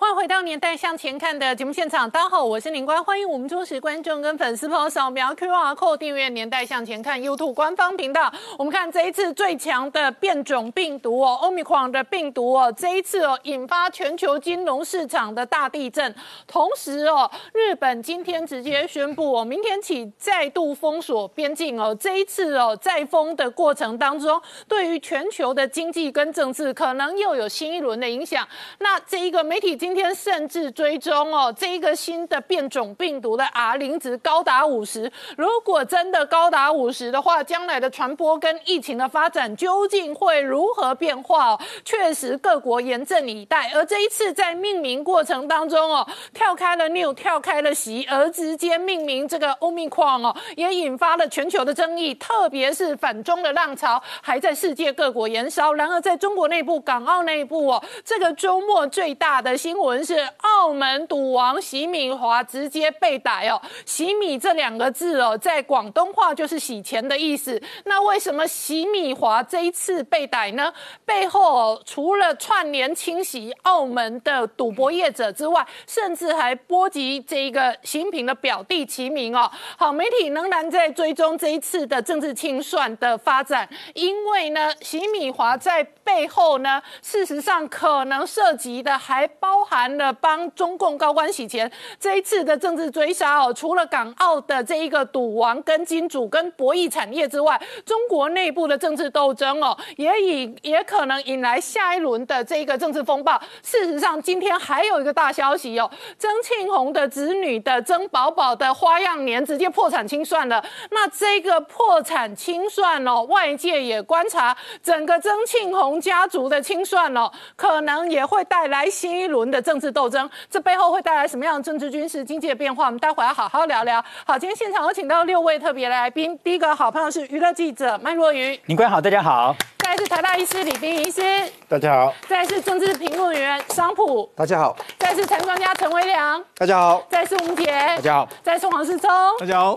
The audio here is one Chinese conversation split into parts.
欢迎回到《年代向前看》的节目现场，大家好，我是林官，欢迎我们忠实观众跟粉丝朋友扫描 QR Code 订阅《年代向前看》YouTube 官方频道。我们看这一次最强的变种病毒哦，Omicron 的病毒哦，这一次哦引发全球金融市场的大地震，同时哦，日本今天直接宣布哦，明天起再度封锁边境哦，这一。次哦，在封的过程当中，对于全球的经济跟政治，可能又有新一轮的影响。那这一个媒体今天甚至追踪哦，这一个新的变种病毒的 R 零值高达五十。如果真的高达五十的话，将来的传播跟疫情的发展究竟会如何变化？哦，确实各国严阵以待。而这一次在命名过程当中哦，跳开了 New，跳开了席，而直接命名这个 Omicron 哦，也引发了全球的争议。特别是反中的浪潮还在世界各国燃烧，然而在中国内部、港澳内部哦，这个周末最大的新闻是澳门赌王席米华直接被逮哦。席米这两个字哦，在广东话就是洗钱的意思。那为什么席米华这一次被逮呢？背后哦除了串联清洗澳门的赌博业者之外，甚至还波及这一个新平的表弟齐名哦。好，媒体仍然在追踪这一次的。政治清算的发展，因为呢，习米华在背后呢，事实上可能涉及的还包含了帮中共高官洗钱。这一次的政治追杀哦，除了港澳的这一个赌王跟金主跟博弈产业之外，中国内部的政治斗争哦，也引也可能引来下一轮的这一个政治风暴。事实上，今天还有一个大消息哦，曾庆红的子女的曾宝宝的花样年直接破产清算了。那这个破产清算哦，外界也观察整个曾庆红家族的清算哦，可能也会带来新一轮的政治斗争。这背后会带来什么样的政治、军事、经济的变化？我们待会要好好聊聊。好，今天现场有请到六位特别来宾。第一个好朋友是娱乐记者麦若愚，您官好，大家好。再是台大医师李冰医师，大家好。再是政治评论员商普，大家好。再是陈专家陈维良，大家好。再是吴杰，大家好。再是黄世聪，大家好。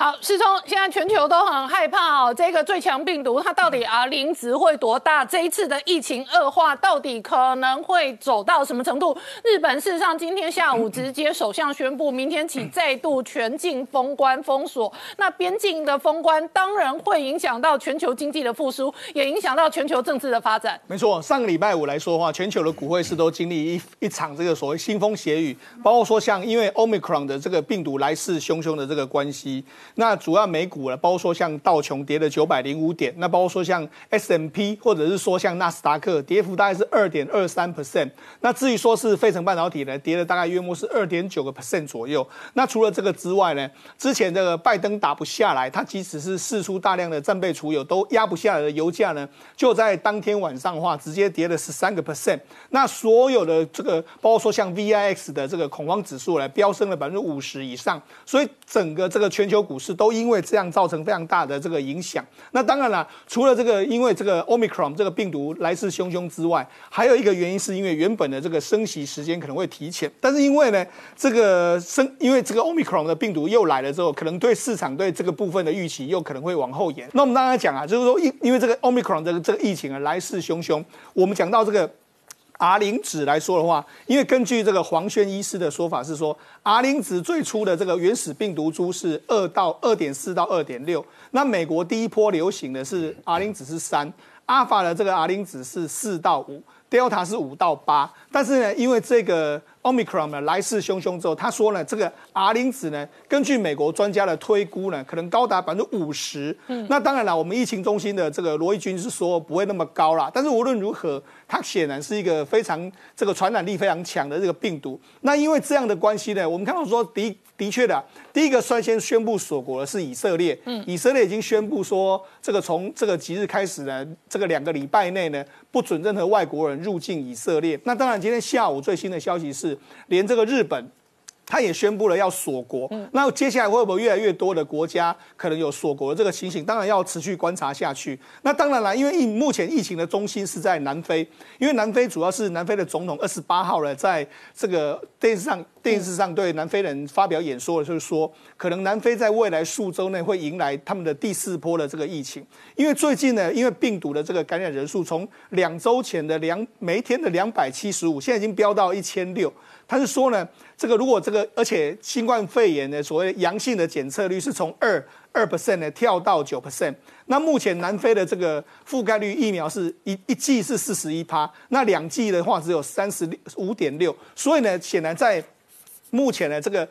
好，世聪，现在全球都很害怕哦，这个最强病毒它到底啊零值会多大？这一次的疫情恶化到底可能会走到什么程度？日本事实上今天下午直接首相宣布，明天起再度全境封关封锁。那边境的封关当然会影响到全球经济的复苏，也影响到全球政治的发展。没错，上个礼拜五来说的话，全球的股汇市都经历一一场这个所谓腥风血雨，包括说像因为 Omicron 的这个病毒来势汹汹的这个关系。那主要美股呢，包括说像道琼跌了九百零五点，那包括说像 S M P 或者是说像纳斯达克跌幅大概是二点二三 percent。那至于说是费城半导体呢，跌了大概约莫是二点九个 percent 左右。那除了这个之外呢，之前这个拜登打不下来，他即使是试出大量的战备储油都压不下来的油价呢，就在当天晚上的话直接跌了十三个 percent。那所有的这个包括说像 V I X 的这个恐慌指数呢，飙升了百分之五十以上。所以整个这个全球股市。都因为这样造成非常大的这个影响。那当然了，除了这个因为这个 Omicron 这个病毒来势汹汹之外，还有一个原因是因为原本的这个升息时间可能会提前。但是因为呢，这个升因为这个 Omicron 的病毒又来了之后，可能对市场对这个部分的预期又可能会往后延。那我们刚才讲啊，就是说因因为这个 Omicron 这个这个疫情啊来势汹汹，我们讲到这个。R 零值来说的话，因为根据这个黄轩医师的说法是说，R 零值最初的这个原始病毒株是二到二点四到二点六，那美国第一波流行的是 R 零值是三，阿法的这个 R 零值是四到五，Delta 是五到八，但是呢，因为这个 Omicron 呢来势汹汹之后，他说呢，这个 R 零值呢，根据美国专家的推估呢，可能高达百分之五十。嗯，那当然了，我们疫情中心的这个罗毅军是说不会那么高啦，但是无论如何。它显然是一个非常这个传染力非常强的这个病毒。那因为这样的关系呢，我们看到说的的确的，第一个率先宣布锁国的是以色列。嗯，以色列已经宣布说，这个从这个即日开始呢，这个两个礼拜内呢，不准任何外国人入境以色列。那当然，今天下午最新的消息是，连这个日本。他也宣布了要锁国，那接下来会不会越来越多的国家可能有锁国的这个情形？当然要持续观察下去。那当然了，因为疫目前疫情的中心是在南非，因为南非主要是南非的总统二十八号呢，在这个电视上。电视上对南非人发表演说的就是说，可能南非在未来数周内会迎来他们的第四波的这个疫情，因为最近呢，因为病毒的这个感染人数从两周前的两每天的两百七十五，现在已经飙到一千六。他是说呢，这个如果这个，而且新冠肺炎的所谓阳性的检测率是从二二 percent 呢跳到九 percent。那目前南非的这个覆盖率疫苗是一一剂是四十一趴，那两剂的话只有三十五点六。所以呢，显然在目前呢这个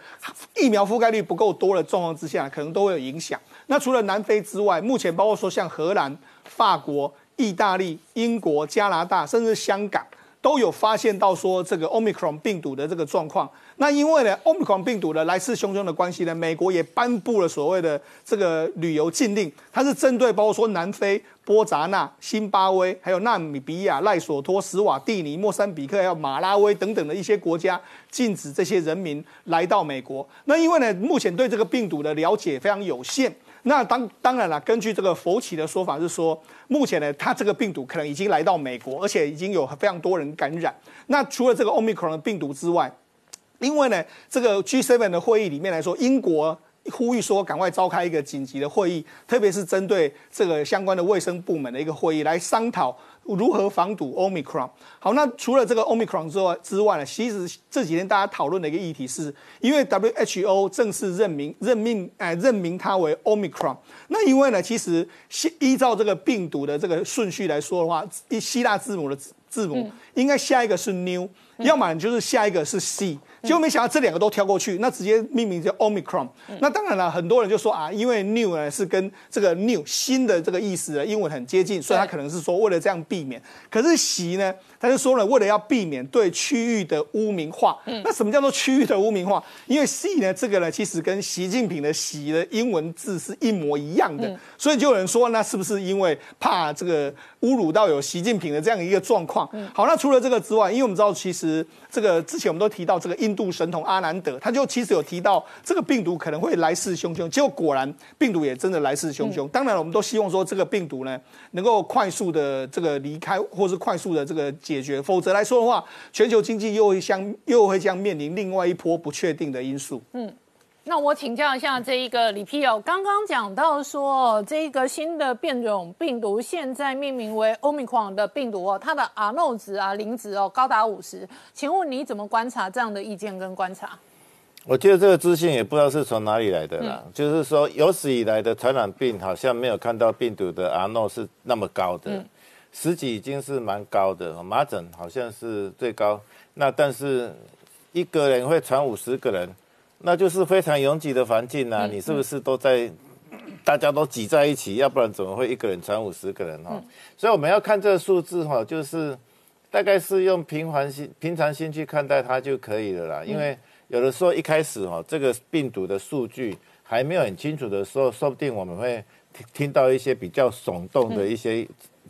疫苗覆盖率不够多的状况之下，可能都会有影响。那除了南非之外，目前包括说像荷兰、法国、意大利、英国、加拿大，甚至香港。都有发现到说这个 Omicron 病毒的这个状况。那因为呢，Omicron 病毒的来势汹汹的关系呢，美国也颁布了所谓的这个旅游禁令。它是针对包括说南非、波扎纳、辛巴威、还有纳米比亚、赖索托、斯瓦蒂尼、莫桑比克还有马拉威等等的一些国家，禁止这些人民来到美国。那因为呢，目前对这个病毒的了解非常有限。那当当然了，根据这个佛奇的说法是说，目前呢，它这个病毒可能已经来到美国，而且已经有非常多人感染。那除了这个 Omicron 病毒之外，因为呢，这个 G7 的会议里面来说，英国呼吁说赶快召开一个紧急的会议，特别是针对这个相关的卫生部门的一个会议来商讨。如何防堵 Omicron？好，那除了这个 Omicron 之外之外呢？其实这几天大家讨论的一个议题是，因为 WHO 正式任命任命哎任命它为 Omicron。那因为呢，其实依照这个病毒的这个顺序来说的话，一希腊字母的字母应该下一个是 New，要么就是下一个是 C。结果没想到这两个都跳过去，那直接命名叫 Omicron。那当然了，很多人就说啊，因为 New 呢是跟这个 New 新的这个意思的英文很接近，所以他可能是说为了这样避免。可是习呢，他就说了，为了要避免对区域的污名化。那什么叫做区域的污名化？因为 C 呢，这个呢其实跟习近平的习的英文字是一模一样的，所以就有人说，那是不是因为怕这个侮辱到有习近平的这样一个状况？好，那除了这个之外，因为我们知道其实这个之前我们都提到这个。印度神童阿南德，他就其实有提到这个病毒可能会来势汹汹，结果果然病毒也真的来势汹汹。当然，我们都希望说这个病毒呢能够快速的这个离开，或是快速的这个解决，否则来说的话，全球经济又会相又会将面临另外一波不确定的因素。嗯。那我请教一下这一个李皮友，刚刚讲到说这一个新的变种病毒现在命名为 Omicron 的病毒哦，它的 R no 值啊零值哦高达五十，请问你怎么观察这样的意见跟观察？我觉得这个资讯也不知道是从哪里来的啦，就是说有史以来的传染病好像没有看到病毒的 R no 是那么高的，十几已经是蛮高的，麻疹好像是最高，那但是一个人会传五十个人。那就是非常拥挤的环境呐，你是不是都在，大家都挤在一起，要不然怎么会一个人传五十个人哈？所以我们要看这个数字哈，就是大概是用平凡心、平常心去看待它就可以了啦。因为有的时候一开始哈，这个病毒的数据还没有很清楚的时候，说不定我们会听听到一些比较耸动的一些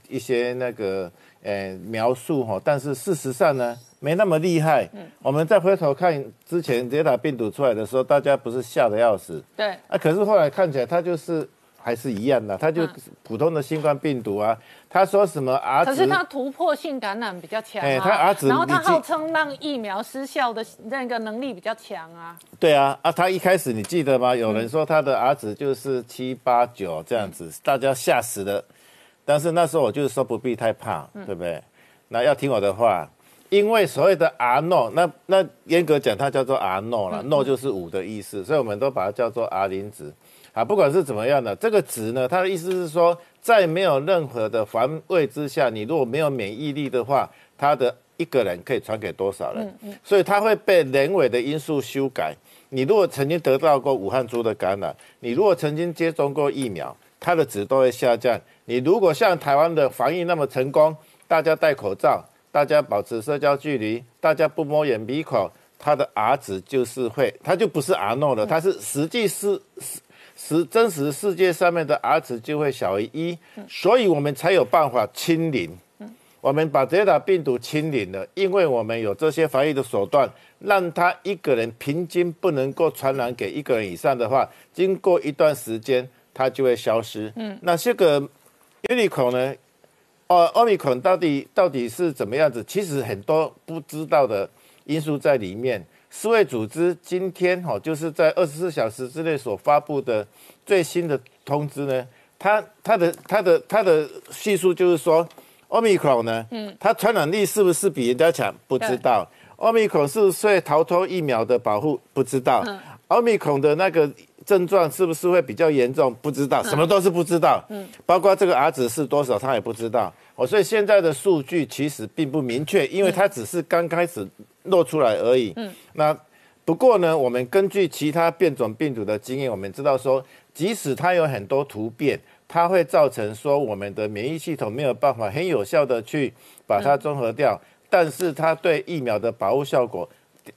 一些那个呃描述哈，但是事实上呢？没那么厉害。嗯，我们再回头看之前德尔塔病毒出来的时候，大家不是吓得要死。对。啊，可是后来看起来它就是还是一样的，它就普通的新冠病毒啊。他说什么 R 可是它突破性感染比较强啊。它 R 值，然后它号称让疫苗失效的那个能力比较强啊。对啊，啊，他一开始你记得吗？有人说他的 R 值就是七八九这样子，大家吓死了。但是那时候我就是说不必太怕，对不对？那要听我的话。因为所谓的 R no，那那严格讲，它叫做 R no 了，no 就是五的意思，所以我们都把它叫做 R 零值。啊，不管是怎么样的，这个值呢，它的意思是说，在没有任何的防卫之下，你如果没有免疫力的话，它的一个人可以传给多少人？嗯嗯。所以它会被人为的因素修改。你如果曾经得到过武汉猪的感染，你如果曾经接种过疫苗，它的值都会下降。你如果像台湾的防疫那么成功，大家戴口罩。大家保持社交距离，大家不摸眼鼻口，它的 R 值就是会，它就不是 R no 了，它是实际是实实真实世界上面的 R 值就会小于一，所以我们才有办法清零。我们把这打病毒清零了，因为我们有这些防疫的手段，让他一个人平均不能够传染给一个人以上的话，经过一段时间，它就会消失。嗯，那这个 Uniqlo 呢？哦，奥密克戎到底到底是怎么样子？其实很多不知道的因素在里面。世卫组织今天哈，就是在二十四小时之内所发布的最新的通知呢，它它的它的它的叙述就是说，omicron 呢，嗯，它传染力是不是比人家强？不知道。omicron 是不是会逃脱疫苗的保护？不知道。omicron 的那个症状是不是会比较严重？不知道，什么都是不知道。嗯，包括这个 R 值是多少，他也不知道。哦，所以现在的数据其实并不明确，因为它只是刚开始露出来而已。嗯，那不过呢，我们根据其他变种病毒的经验，我们知道说，即使它有很多突变，它会造成说我们的免疫系统没有办法很有效的去把它综合掉，但是它对疫苗的保护效果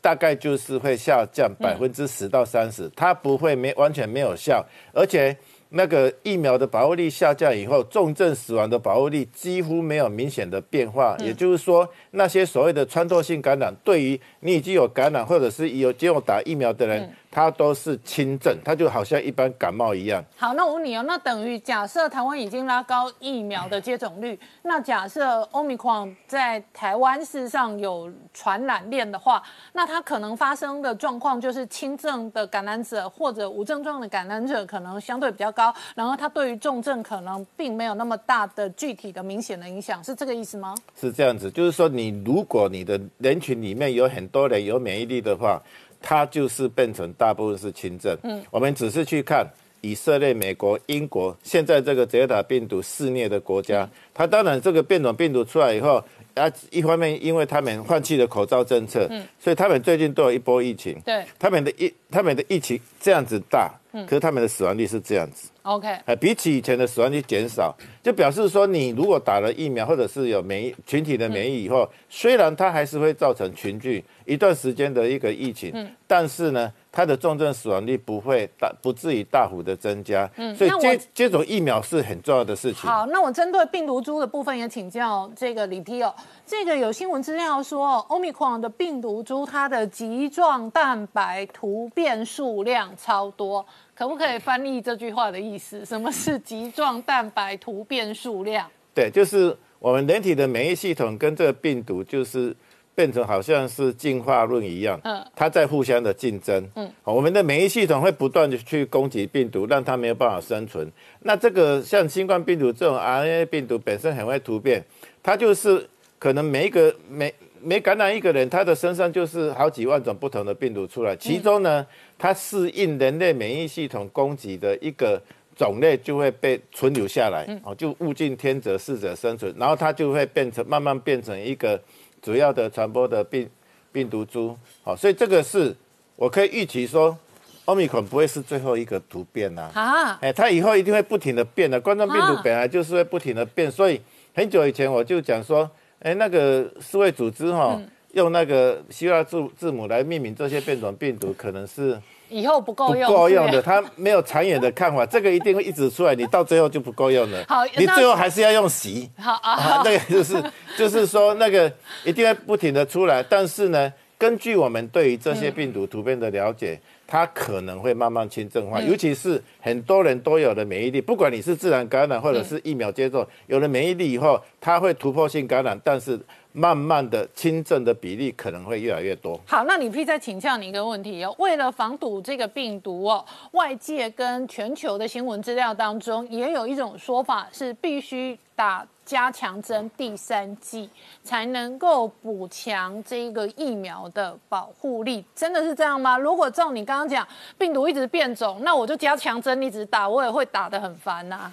大概就是会下降百分之十到三十，它不会没完全没有效，而且。那个疫苗的保护力下降以后，重症死亡的保护力几乎没有明显的变化。也就是说，那些所谓的穿透性感染，对于你已经有感染或者是有接种打疫苗的人。它都是轻症，它就好像一般感冒一样。好，那我问你哦，那等于假设台湾已经拉高疫苗的接种率，那假设欧米狂在台湾事实上有传染链的话，那它可能发生的状况就是轻症的感染者或者无症状的感染者可能相对比较高，然后它对于重症可能并没有那么大的具体的明显的影响，是这个意思吗？是这样子，就是说你如果你的人群里面有很多人有免疫力的话。它就是变成大部分是轻症。嗯，我们只是去看以色列、美国、英国现在这个德尔塔病毒肆虐的国家，它当然这个变种病毒出来以后，啊，一方面因为他们放弃了口罩政策，嗯，所以他们最近都有一波疫情。对，他们的疫他们的疫情这样子大，嗯，可是他们的死亡率是这样子。OK，哎，比起以前的死亡率减少，就表示说你如果打了疫苗或者是有免疫群体的免疫以后，虽然它还是会造成群聚。一段时间的一个疫情，但是呢，它的重症死亡率不会大，不至于大幅的增加。嗯，所以接接种疫苗是很重要的事情。好，那我针对病毒株的部分也请教这个李 P 哦。这个有新闻资料说，欧米克的病毒株它的棘状蛋白突变数量超多，可不可以翻译这句话的意思？什么是棘状蛋白突变数量？对，就是我们人体的免疫系统跟这个病毒就是。变成好像是进化论一样，嗯，它在互相的竞争，嗯，我们的免疫系统会不断的去攻击病毒，让它没有办法生存。那这个像新冠病毒这种 RNA 病毒本身很会突变，它就是可能每一个每每感染一个人，他的身上就是好几万种不同的病毒出来，其中呢，它适应人类免疫系统攻击的一个种类就会被存留下来，哦，就物竞天择，适者生存，然后它就会变成慢慢变成一个。主要的传播的病病毒株，好，所以这个是我可以预期说，奥密克戎不会是最后一个突变呐。啊，哎，它以后一定会不停的变的。冠状病毒本来就是会不停的变，所以很久以前我就讲说，哎，那个世卫组织哈，用那个希腊字字母来命名这些变种病毒，可能是。以后不够用，不够用的，他没有长远的看法，这个一定会一直出来，你到最后就不够用了。好，你最后还是要用洗。好啊，那个 就是就是说那个一定会不停的出来，但是呢，根据我们对于这些病毒突变的了解，它可能会慢慢轻症化，尤其是很多人都有了免疫力，不管你是自然感染或者是疫苗接种，有了免疫力以后，它会突破性感染，但是。慢慢的，轻症的比例可能会越来越多。好，那你可以再请教你一个问题哦。为了防堵这个病毒哦，外界跟全球的新闻资料当中也有一种说法是必须打加强针第三剂才能够补强这一个疫苗的保护力，真的是这样吗？如果照你刚刚讲，病毒一直变种，那我就加强针一直打，我也会打得很烦呐。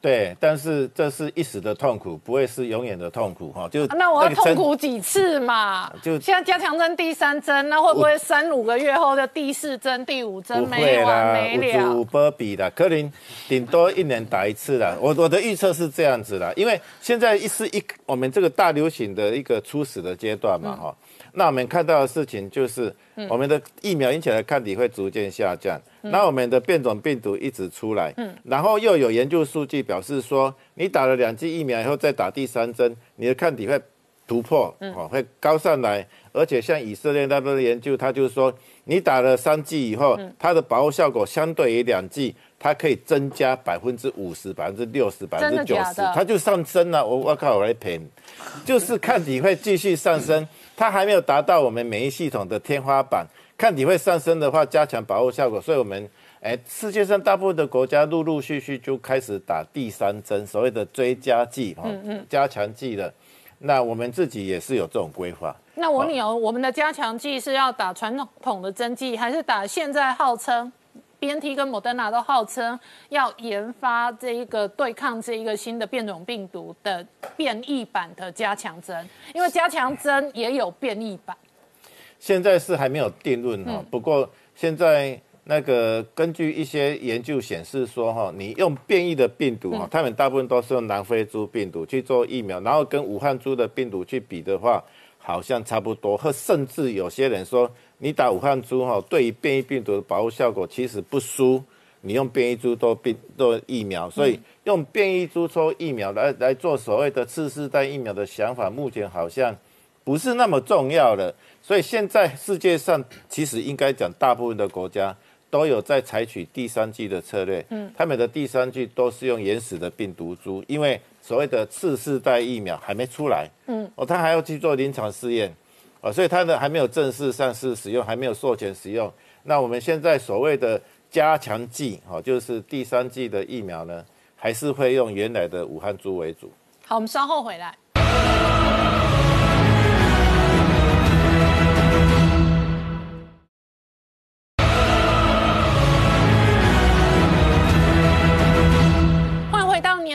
对，但是这是一时的痛苦，不会是永远的痛苦哈。就那我要痛苦几次嘛？就现在加强针第三针，那会不会三五个月后的第四针、第五针没完没了？五波比的，柯林顶多一年打一次啦。我我的预测是这样子啦，因为现在一是一我们这个大流行的一个初始的阶段嘛哈。那我们看到的事情就是，我们的疫苗引起的抗体会逐渐下降。那我们的变种病毒一直出来，嗯然后又有研究数据表示说，你打了两剂疫苗以后再打第三针，你的抗体会突破，哦，会高上来。而且像以色列那边的研究，他就是说，你打了三剂以后，它的保护效果相对于两剂它可以增加百分之五十、百分之六十、百分之九十，它就上升了。我我靠，我来赔，就是抗体会继续上升，它还没有达到我们免疫系统的天花板。抗体会上升的话，加强保护效果，所以我们哎，世界上大部分的国家陆陆续续就开始打第三针，所谓的追加剂哈，加强剂的。那我们自己也是有这种规划。那我问你哦，我们的加强剂是要打传统的针剂，还是打现在号称 B N T 跟莫德纳都号称要研发这一个对抗这一个新的变种病毒的变异版的加强针？因为加强针也有变异版。现在是还没有定论哈，不过现在那个根据一些研究显示说哈，你用变异的病毒哈，他们大部分都是用南非猪病毒去做疫苗，然后跟武汉猪的病毒去比的话，好像差不多，或甚至有些人说，你打武汉猪哈，对于变异病毒的保护效果其实不输你用变异株做病做疫苗，所以用变异株做疫苗来来做所谓的次世代疫苗的想法，目前好像不是那么重要了。所以现在世界上其实应该讲，大部分的国家都有在采取第三季的策略。嗯，他们的第三季都是用原始的病毒株，因为所谓的次世代疫苗还没出来。嗯，哦，他还要去做临床试验，哦，所以他的还没有正式上市使用，还没有授权使用。那我们现在所谓的加强剂，哦，就是第三季的疫苗呢，还是会用原来的武汉株为主。好，我们稍后回来。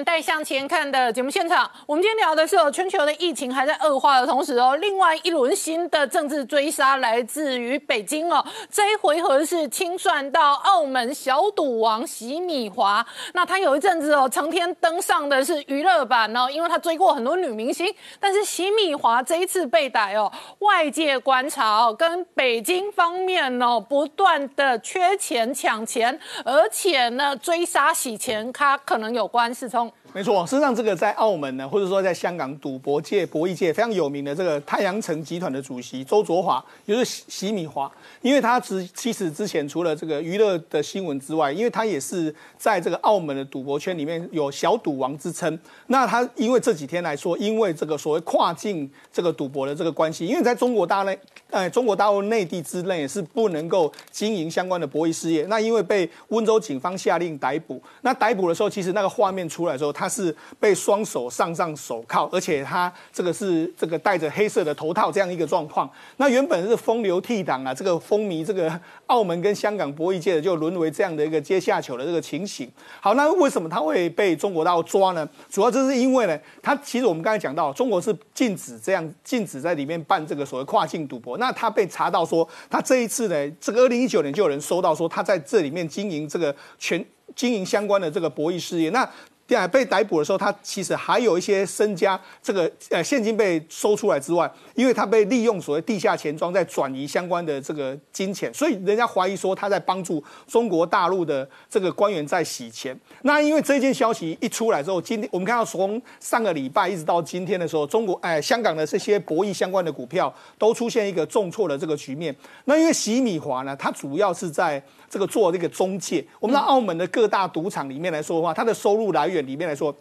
带向前看的节目现场，我们今天聊的是哦，全球的疫情还在恶化的同时哦，另外一轮新的政治追杀来自于北京哦，这一回合是清算到澳门小赌王席米华，那他有一阵子哦，成天登上的是娱乐版哦，因为他追过很多女明星，但是席米华这一次被逮哦，外界观察哦，跟北京方面哦不断的缺钱抢钱，而且呢追杀洗钱他可能有关，是从。没错，事实上，这个在澳门呢，或者说在香港赌博界、博弈界非常有名的这个太阳城集团的主席周卓华，就是席席米华，因为他之其实之前除了这个娱乐的新闻之外，因为他也是在这个澳门的赌博圈里面有小赌王之称。那他因为这几天来说，因为这个所谓跨境这个赌博的这个关系，因为在中国大内，呃，中国大陆内地之内是不能够经营相关的博弈事业。那因为被温州警方下令逮捕，那逮捕的时候，其实那个画面出来的时候，他。他是被双手上上手铐，而且他这个是这个戴着黑色的头套这样一个状况。那原本是风流倜傥啊，这个风靡这个澳门跟香港博弈界的，就沦为这样的一个阶下囚的这个情形。好，那为什么他会被中国大陆抓呢？主要就是因为呢，他其实我们刚才讲到，中国是禁止这样禁止在里面办这个所谓跨境赌博。那他被查到说，他这一次呢，这个二零一九年就有人收到说他在这里面经营这个全经营相关的这个博弈事业。那被逮捕的时候，他其实还有一些身家，这个呃现金被收出来之外，因为他被利用所谓地下钱庄在转移相关的这个金钱，所以人家怀疑说他在帮助中国大陆的这个官员在洗钱。那因为这件消息一出来之后，今天我们看到从上个礼拜一直到今天的时候，中国哎香港的这些博弈相关的股票都出现一个重挫的这个局面。那因为洗米华呢，它主要是在。这个做这个中介，我们在澳门的各大赌场里面来说的话，它的收入来源里面来说，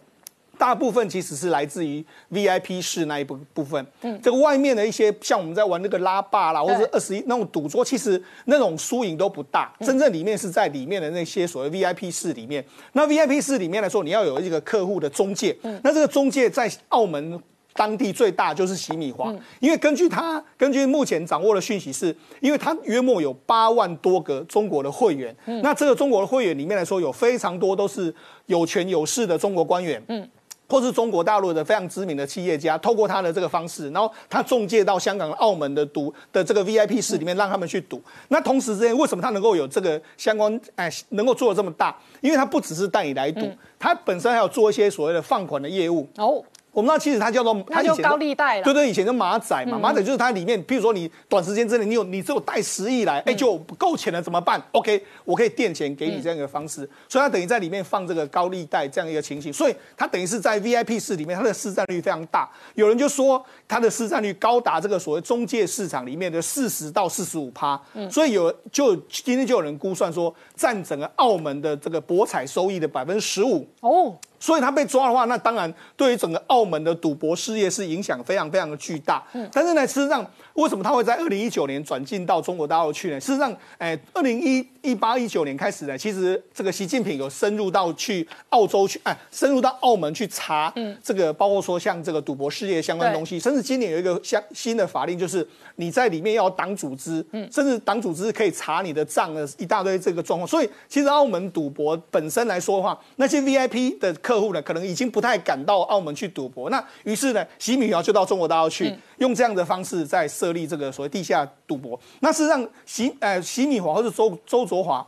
大部分其实是来自于 VIP 室那一部部分。嗯，这个外面的一些像我们在玩那个拉霸啦，或者二十一那种赌桌，其实那种输赢都不大。真正里面是在里面的那些所谓 VIP 室里面。那 VIP 室里面来说，你要有一个客户的中介。嗯，那这个中介在澳门。当地最大就是洗米华，因为根据他根据目前掌握的讯息，是因为他约莫有八万多个中国的会员，那这个中国的会员里面来说，有非常多都是有权有势的中国官员，嗯，或是中国大陆的非常知名的企业家，透过他的这个方式，然后他中介到香港、澳门的赌的这个 VIP 室里面，让他们去赌。那同时之间，为什么他能够有这个相关哎，能够做的这么大？因为他不只是带你来赌，他本身还有做一些所谓的放款的业务。哦。我们知道其实它叫做它就高利贷了，对对，以前的马仔嘛，马仔就是它里面，譬如说你短时间之内你有你只有贷十亿来，哎，就不够钱了怎么办？OK，我可以垫钱给你这样一个方式，所以它等于在里面放这个高利贷这样一个情形，所以它等于是在 VIP 室里面，它的市占率非常大。有人就说它的市占率高达这个所谓中介市场里面的四十到四十五趴，所以有就今天就有人估算说占整个澳门的这个博彩收益的百分之十五。哦。所以他被抓的话，那当然对于整个澳门的赌博事业是影响非常非常的巨大。嗯，但是呢，事实上，为什么他会在二零一九年转进到中国大陆去呢？事实上，哎，二零一一八一九年开始呢，其实这个习近平有深入到去澳洲去，哎，深入到澳门去查，嗯，这个包括说像这个赌博事业相关东西，甚至今年有一个相新的法令，就是你在里面要党组织，嗯，甚至党组织可以查你的账的一大堆这个状况。所以，其实澳门赌博本身来说的话，那些 VIP 的客客户呢，可能已经不太敢到澳门去赌博。那于是呢，洗米华就到中国大陆去，用这样的方式在设立这个所谓地下赌博。那事实上，习呃洗米华或者周周卓华。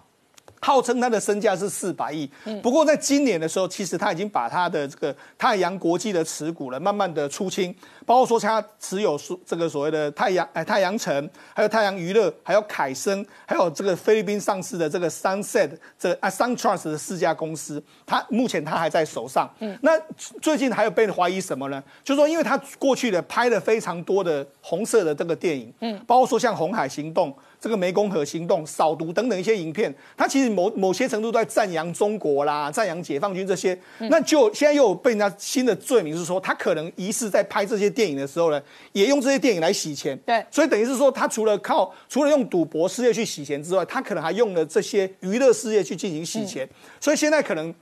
号称他的身价是四百亿，不过在今年的时候，其实他已经把他的这个太阳国际的持股了，慢慢的出清，包括说他持有这个所谓的太阳哎太阳城，还有太阳娱乐，还有凯森，还有这个菲律宾上市的这个 Sunset 这啊 SunTrust 的四家公司，他目前他还在手上。嗯那最近还有被怀疑什么呢？就是说，因为他过去的拍了非常多的红色的这个电影，嗯，包括说像红海行动。这个湄公河行动、扫毒等等一些影片，它其实某某些程度都在赞扬中国啦，赞扬解放军这些。那就现在又有被人家新的罪名是说，他可能疑似在拍这些电影的时候呢，也用这些电影来洗钱。对，所以等于是说，他除了靠除了用赌博事业去洗钱之外，他可能还用了这些娱乐事业去进行洗钱。所以现在可能。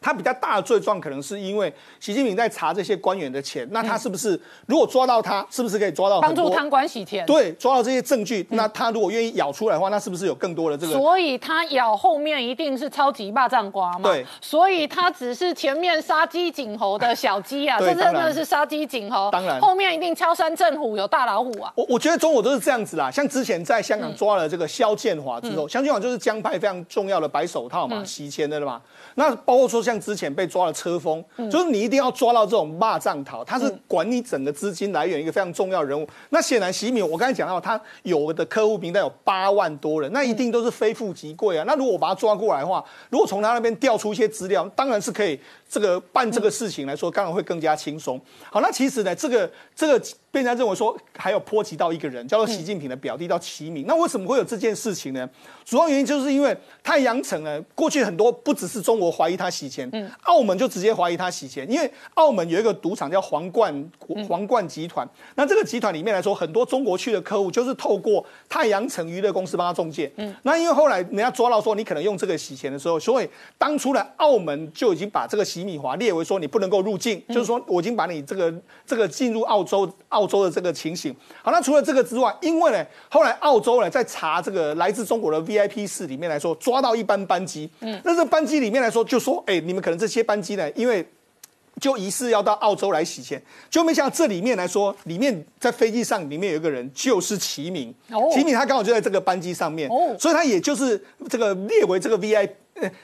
他比较大的罪状，可能是因为习近平在查这些官员的钱，那他是不是如果抓到他，是不是可以抓到帮助贪官洗钱？对，抓到这些证据，那他如果愿意咬出来的话，那是不是有更多的这个？所以他咬后面一定是超级霸占瓜嘛？对，所以他只是前面杀鸡儆猴的小鸡啊，这真的是杀鸡儆猴。当然，后面一定敲山震虎，有大老虎啊。我我觉得中国都是这样子啦，像之前在香港抓了这个肖建华之后，肖建华就是江派非常重要的白手套嘛，洗钱的了嘛。那包括说像之前被抓。车风就是你一定要抓到这种骂账逃，他是管理整个资金来源一个非常重要人物。那显然习敏，我刚才讲到他有的客户名单有八万多人，那一定都是非富即贵啊。那如果我把他抓过来的话，如果从他那边调出一些资料，当然是可以。这个办这个事情来说，当然会更加轻松。好，那其实呢，这个这个被人家认为说还有波及到一个人，叫做习近平的表弟叫齐明。那为什么会有这件事情呢？主要原因就是因为太阳城呢，过去很多不只是中国怀疑他洗钱，嗯，澳门就直接怀疑他洗钱，因为澳门有一个赌场叫皇冠皇冠集团。那这个集团里面来说，很多中国去的客户就是透过太阳城娱乐公司帮他中介。嗯，那因为后来人家抓到说你可能用这个洗钱的时候，所以当初呢，澳门就已经把这个。吉米华列为说你不能够入境，就是说我已经把你这个这个进入澳洲澳洲的这个情形。好，那除了这个之外，因为呢，后来澳洲呢在查这个来自中国的 VIP 室里面来说，抓到一班班机，嗯，那这班机里面来说就说，哎，你们可能这些班机呢，因为就疑似要到澳洲来洗钱，就没想到这里面来说，里面在飞机上里面有一个人就是齐明，齐明他刚好就在这个班机上面，哦，所以他也就是这个列为这个 VIP。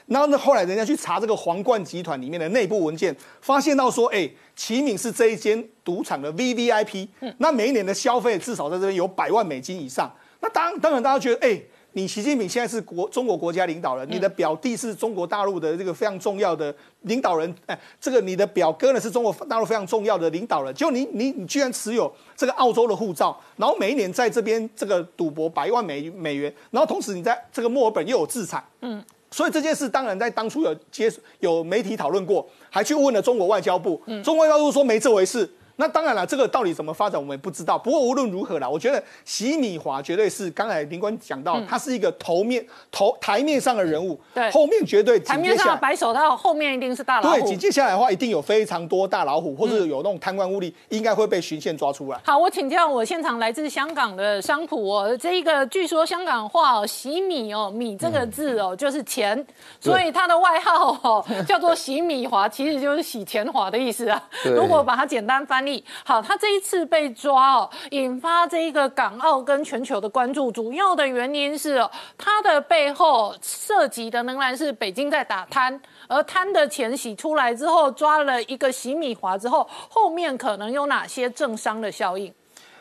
然后呢？后来人家去查这个皇冠集团里面的内部文件，发现到说，哎，齐敏是这一间赌场的 V V I P，那每一年的消费至少在这边有百万美金以上。那当当然大家觉得，哎，你习近平现在是国中国国家领导人，你的表弟是中国大陆的这个非常重要的领导人，哎，这个你的表哥呢是中国大陆非常重要的领导人，就你你你居然持有这个澳洲的护照，然后每一年在这边这个赌博百万美美元，然后同时你在这个墨尔本又有制裁，嗯。所以这件事当然在当初有接有媒体讨论过，还去问了中国外交部，中国外交部说没这回事。那当然了，这个到底怎么发展我们也不知道。不过无论如何啦，我觉得洗米华绝对是刚才林官讲到，他是一个头面头台面上的人物，对，后面绝对台面上的白手套，后面一定是大老虎。对，紧接下来的话，一定有非常多大老虎，或者有那种贪官污吏，应该会被巡线抓出来。好，我请教我现场来自香港的商普哦，这一个据说香港话哦，洗米哦，米这个字哦就是钱，所以他的外号哦叫做洗米华，其实就是洗钱华的意思啊。如果把它简单翻译。力。好，他这一次被抓哦，引发这一个港澳跟全球的关注，主要的原因是哦，他的背后涉及的仍然是北京在打贪，而贪的钱洗出来之后，抓了一个洗米华之后，后面可能有哪些政商的效应？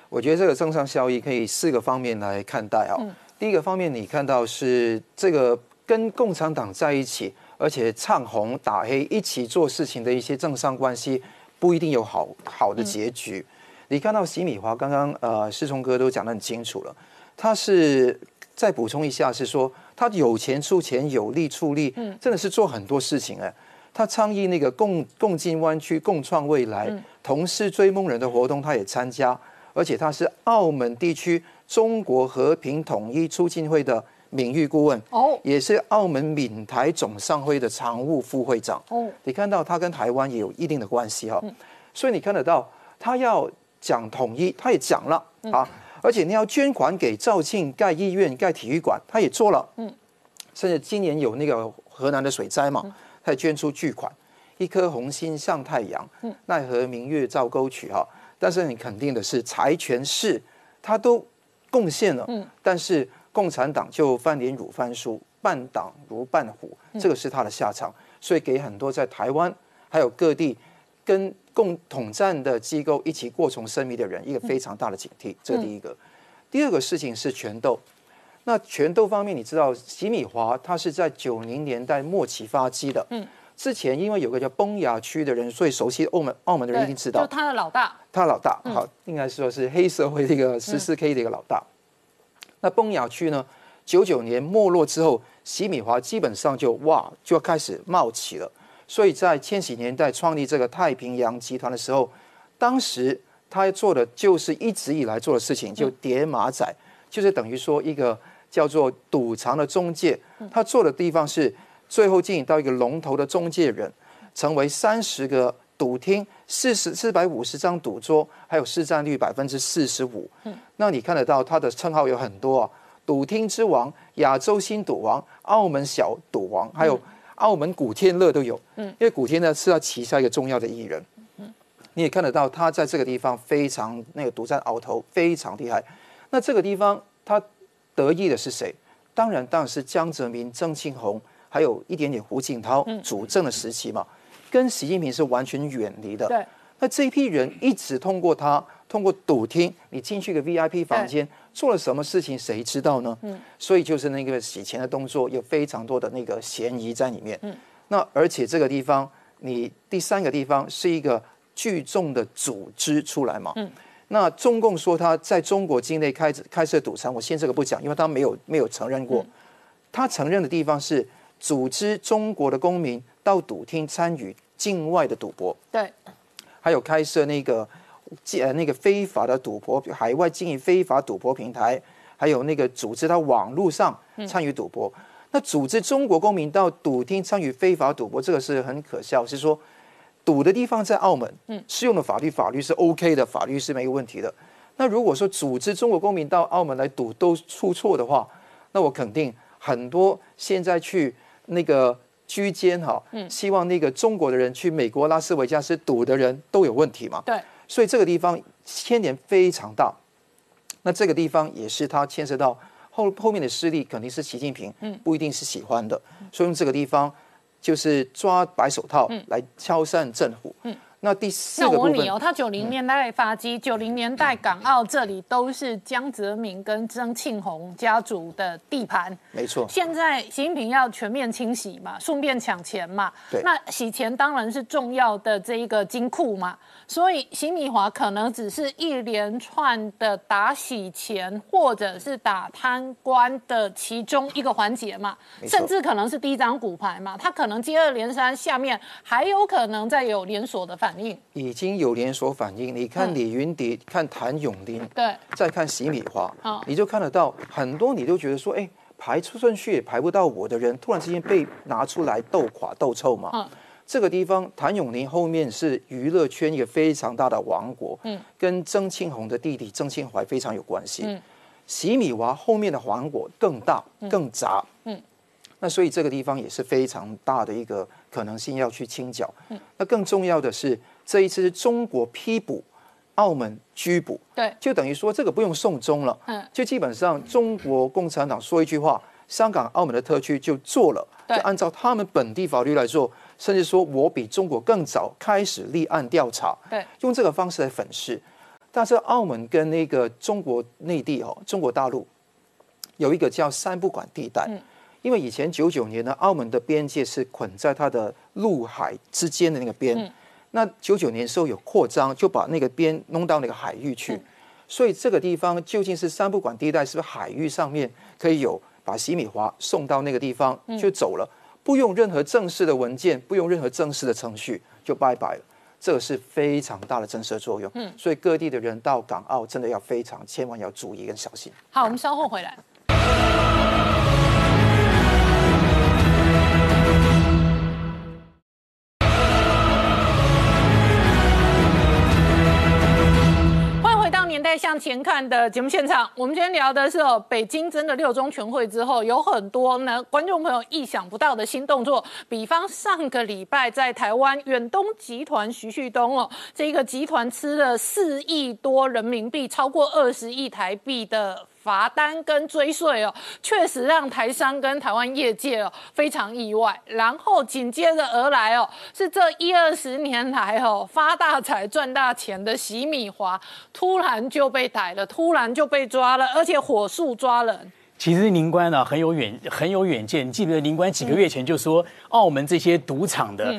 我觉得这个政商效益可以四个方面来看待啊。第一个方面，你看到是这个跟共产党在一起，而且唱红打黑一起做事情的一些政商关系，不一定有好好的结局。你看到洗米华刚刚呃，世聪哥都讲得很清楚了，他是再补充一下是说，他有钱出钱，有力出力，嗯，真的是做很多事情哎。他倡议那个共共进湾区、共创未来、同是追梦人的活动，他也参加。而且他是澳门地区中国和平统一促进会的名誉顾问，哦，也是澳门闽台总商会的常务副会长。哦，你看到他跟台湾也有一定的关系哈，所以你看得到他要讲统一，他也讲了啊，而且你要捐款给肇庆盖医院、盖体育馆，他也做了。嗯，甚至今年有那个河南的水灾嘛，他也捐出巨款，一颗红心向太阳，奈何明月照沟渠哈。但是你肯定的是，财权势他都贡献了，嗯，但是共产党就翻脸辱翻书，半党如半虎，这个是他的下场，所以给很多在台湾还有各地跟共统战的机构一起过从生命的人一个非常大的警惕，这第一个。第二个事情是拳斗，那拳斗方面，你知道吉米华他是在九零年代末期发迹的，嗯。之前因为有个叫崩牙区的人，所以熟悉澳门澳门的人一定知道，就他的老大，他的老大，好，应该说是黑社会的一个十四 K 的一个老大。那崩牙区呢，九九年没落之后，洗米华基本上就哇就要开始冒起了。所以在千禧年代创立这个太平洋集团的时候，当时他做的就是一直以来做的事情，就叠马仔，就是等于说一个叫做赌场的中介，他做的地方是。最后经营到一个龙头的中介人，成为三十个赌厅、四十四百五十张赌桌，还有市占率百分之四十五。嗯，那你看得到他的称号有很多啊，赌厅之王、亚洲新赌王、澳门小赌王，还有澳门古天乐都有。嗯，因为古天乐是他旗下一个重要的艺人。嗯，你也看得到他在这个地方非常那个独占鳌头，非常厉害。那这个地方他得意的是谁？当然，当然是江泽民、曾庆红。还有一点点胡锦涛主政的时期嘛，跟习近平是完全远离的。对，那这一批人一直通过他，通过赌厅，你进去个 VIP 房间，做了什么事情，谁知道呢？嗯，所以就是那个洗钱的动作有非常多的那个嫌疑在里面。嗯，那而且这个地方，你第三个地方是一个聚众的组织出来嘛。嗯，那中共说他在中国境内开开设赌场，我先这个不讲，因为他没有没有承认过，他承认的地方是。组织中国的公民到赌厅参与境外的赌博，对，还有开设那个呃那个非法的赌博海外经营非法赌博平台，还有那个组织他网络上参与赌博。那组织中国公民到赌厅参与非法赌博，这个是很可笑。是说赌的地方在澳门，嗯，适用的法律法律是 OK 的，法律是没有问题的。那如果说组织中国公民到澳门来赌都出错的话，那我肯定很多现在去。那个居间哈，希望那个中国的人去美国拉斯维加斯赌的人都有问题嘛？对，所以这个地方牵连非常大。那这个地方也是他牵涉到后后面的势力，肯定是习近平，嗯，不一定是喜欢的，所以用这个地方就是抓白手套来敲散政府，嗯。那第四个部分，哦，他九零年代发迹，九零年代港澳这里都是江泽民跟曾庆红家族的地盘，没错。现在习近平要全面清洗嘛，顺便抢钱嘛，对。那洗钱当然是重要的这一个金库嘛，所以洗米华可能只是一连串的打洗钱或者是打贪官的其中一个环节嘛，甚至可能是第一张骨牌嘛，他可能接二连三，下面还有可能再有连锁的反。已经有连锁反应，你看李云迪，看谭咏麟，对，再看洗米花，你就看得到很多，你都觉得说，哎，排出顺序也排不到我的人，突然之间被拿出来斗垮斗臭嘛。嗯，这个地方谭咏麟后面是娱乐圈一个非常大的王国，嗯，跟曾庆红的弟弟曾庆怀非常有关系。嗯，洗米华后面的王国更大更杂，嗯，那所以这个地方也是非常大的一个。可能性要去清剿，那更重要的是这一次是中国批捕澳门拘捕，对，就等于说这个不用送终了，嗯。就基本上中国共产党说一句话，香港、澳门的特区就做了，就对按照他们本地法律来做，甚至说我比中国更早开始立案调查，对，用这个方式来粉饰。但是澳门跟那个中国内地哦，中国大陆有一个叫三不管地带，嗯因为以前九九年呢，澳门的边界是捆在它的陆海之间的那个边，嗯。那九九年时候有扩张，就把那个边弄到那个海域去，所以这个地方究竟是三不管地带，是不是海域上面可以有把洗米华送到那个地方就走了，不用任何正式的文件，不用任何正式的程序就拜拜了。这个是非常大的震慑作用，嗯，所以各地的人到港澳真的要非常千万要注意跟小心。好，我们稍后回来。带向前看》的节目现场。我们今天聊的是哦，北京真的六中全会之后，有很多呢观众朋友意想不到的新动作。比方上个礼拜在台湾远东集团徐旭东哦，这个集团吃了四亿多人民币，超过二十亿台币的。罚单跟追税哦，确实让台商跟台湾业界哦非常意外。然后紧接着而来哦，是这一二十年来哦发大财赚大钱的洗米华，突然就被逮了，突然就被抓了，而且火速抓人。其实宁官呢很有远很有远见，你记得宁官几个月前就说澳门这些赌场的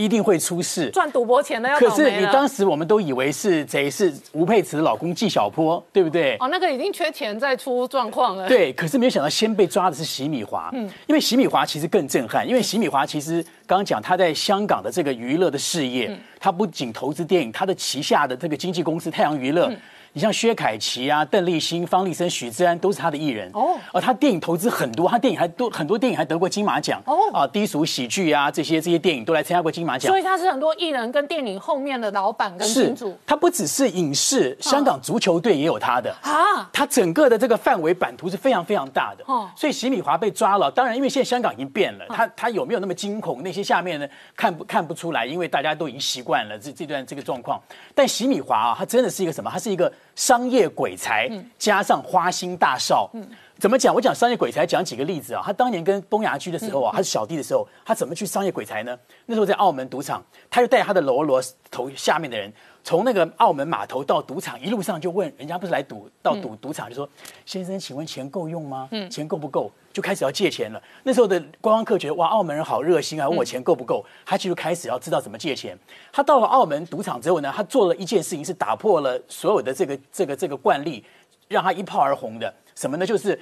一定会出事。赚赌博钱的要可是。你当时我们都以为是贼是吴佩慈的老公纪晓波，对不对？哦，那个已经缺钱再出状况了。对，可是没有想到先被抓的是洗米华，嗯，因为洗米华其实更震撼，因为洗米华其实刚刚讲他在香港的这个娱乐的事业，他不仅投资电影，他的旗下的这个经纪公司太阳娱乐。你像薛凯琪啊、邓丽欣、方力申、许志安都是他的艺人哦而，他电影投资很多，他电影还多很多电影还得过金马奖哦啊，低俗喜剧啊这些这些电影都来参加过金马奖所。以他是很多艺人跟电影后面的老板跟是金主，他不只是影视，香港足球队也有他的啊他整个的这个范围版图是非常非常大的哦所以洗米华被抓了，当然因为现在香港已经变了，他他有没有那么惊恐？那些下面呢看不看不出来，因为大家都已经习惯了这这段这个状况。但洗米华啊，他真的是一个什么？他是一个商业鬼才，加上花心大少。怎么讲？我讲商业鬼才，讲几个例子啊。他当年跟东牙居的时候啊，他是小弟的时候，他怎么去商业鬼才呢？那时候在澳门赌场，他就带他的罗罗头下面的人，从那个澳门码头到赌场，一路上就问人家不是来赌到赌赌场，就说先生，请问钱够用吗？钱够不够？就开始要借钱了。那时候的观光客觉得哇，澳门人好热心啊，问我钱够不够，他就开始要知道怎么借钱。他到了澳门赌场之后呢，他做了一件事情，是打破了所有的这个这个这个惯例，让他一炮而红的。什么呢？就是。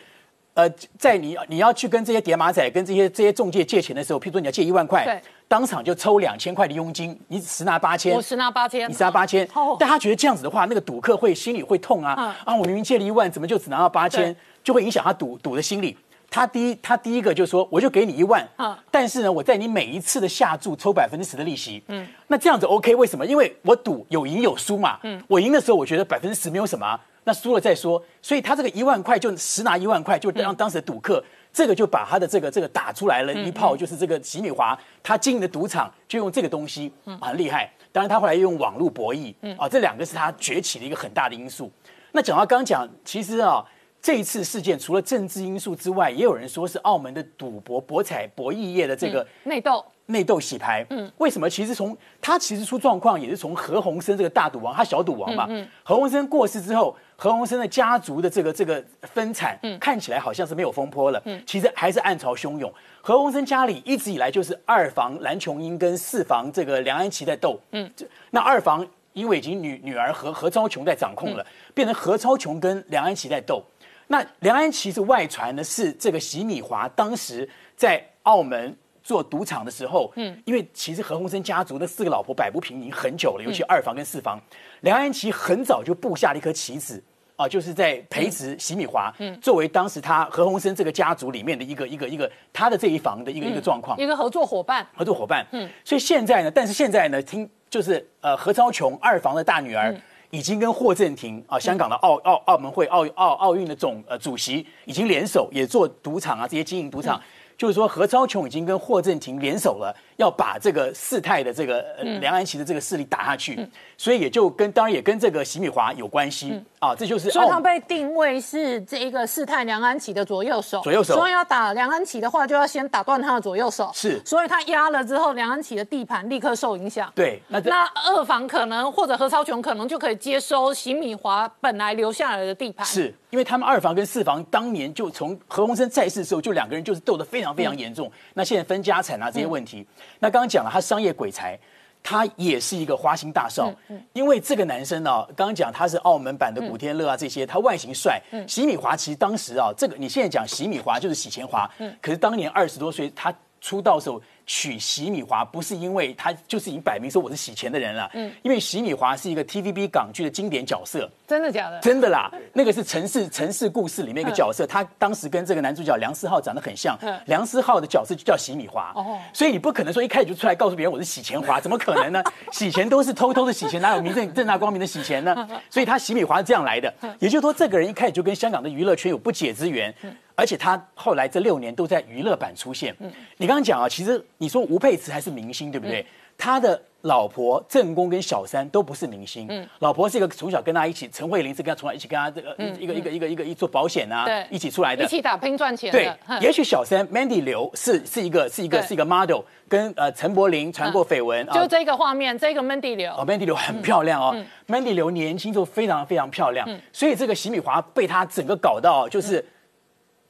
呃，在你你要去跟这些叠马仔、跟这些这些中介借钱的时候，譬如说你要借一万对块，当场就抽两千块的佣金，你十拿八千我，十拿八千，你十拿八千哦。但他觉得这样子的话，那个赌客会心里会痛啊嗯啊！我明明借了一万，怎么就只拿到八千？就会影响他赌赌的心理。他第一，他第一个就说，我就给你一万，啊但是呢，我在你每一次的下注抽百分之十的利息，嗯，那这样子 OK？为什么？因为我赌有赢有输嘛，嗯，我赢的时候我觉得百分之十没有什么啊，那输了再说，所以他这个一万块就十拿一万块，就让当时的赌客。这个就把他的这个这个打出来了一炮，就是这个吉米华他经营的赌场就用这个东西，很厉害。当然他后来又用网络博弈，啊，这两个是他崛起的一个很大的因素。那讲到刚刚讲，其实啊，这一次事件除了政治因素之外，也有人说是澳门的赌博、博彩、博弈业的这个内斗，内斗洗牌。嗯，为什么？其实从他其实出状况也是从何鸿燊这个大赌王，他小赌王嘛。嗯何鸿燊过世之后，何鸿燊的家族的这个这个分产，看起来好像是没有风波了。嗯，其实还是暗潮汹涌。何鸿燊家里一直以来就是二房蓝琼英跟四房这个梁安琪在斗。嗯，那二房因为已经女女儿何何超琼在掌控了，变成何超琼跟梁安琪在斗。那梁安琪是外传呢是这个席米华当时在澳门做赌场的时候，嗯，因为其实何鸿燊家族的四个老婆摆不平已经很久了，尤其二房跟四房，梁安琪很早就布下了一颗棋子。啊，就是在培植席米华，嗯，作为当时他何鸿燊这个家族里面的一个一个一个他的这一房的一个一个状况，一个合作伙伴，合作伙伴。嗯，所以现在呢，但是现在呢，听就是呃何超琼二房的大女儿。已经跟霍震霆啊，香港的奥奥澳门会奥奥奥运的总呃主席已经联手，也做赌场啊这些经营赌场，就是说何超琼已经跟霍震霆联手了，要把这个事态的这个呃梁安琪的这个势力打下去，所以也就跟当然也跟这个席米华有关系啊，这就是所以他被定位是这一个四太梁安琪的左右手。左右手所以要打梁安琪的话，就要先打断他的左右手。是所以他压了之后，梁安琪的地盘立刻受影响。对，那那二房可能或者何超琼可能就可以接收席米华本来留下来的地盘。是因为他们二房跟四房当年就从何鸿燊在世的时候，就两个人就是斗得非常非常严重。那现在分家产啊这些问题，那刚刚讲了他商业鬼才。他也是一个花心大少，因为这个男生呢、刚刚讲他是澳门版的古天乐啊，这些他外形帅。席米华其实当时啊，这个你现在讲席米华就是洗钱华，可是当年二十多岁他出道的时候娶洗米华，不是因为他就是已经摆明说我是洗钱的人了，嗯因为洗米华是一个 TVB 港剧的经典角色，真的假的？真的啦，那个是城市城市故事里面一个角色，他当时跟这个男主角梁思浩长得很像嗯，梁思浩的角色就叫洗米华，哦所以你不可能说一开始就出来告诉别人我是洗钱华，怎么可能呢？洗钱都是偷偷的洗钱，哪有明正正大光明的洗钱呢？所以他洗米华是这样来的，也就是说这个人一开始就跟香港的娱乐圈有不解之缘。而且他后来这六年都在娱乐版出现。嗯你刚刚讲啊，其实你说吴佩慈还是明星，对不对？他的老婆正宫跟小三都不是明星，嗯老婆是一个从小跟他一起，陈慧琳是跟他从小一起跟他这个一个一个一个一个一做保险啊对，一起出来的一。起打拼赚钱。对，也许小三 Mandy 刘是是一个是一个是一个 model，跟呃陈柏霖传过绯闻啊。就这个画面，这个 Mandy 刘哦。，Mandy 刘很漂亮哦、m a n d y 刘年轻就非常非常漂亮，所以这个席米华被他整个搞到就是。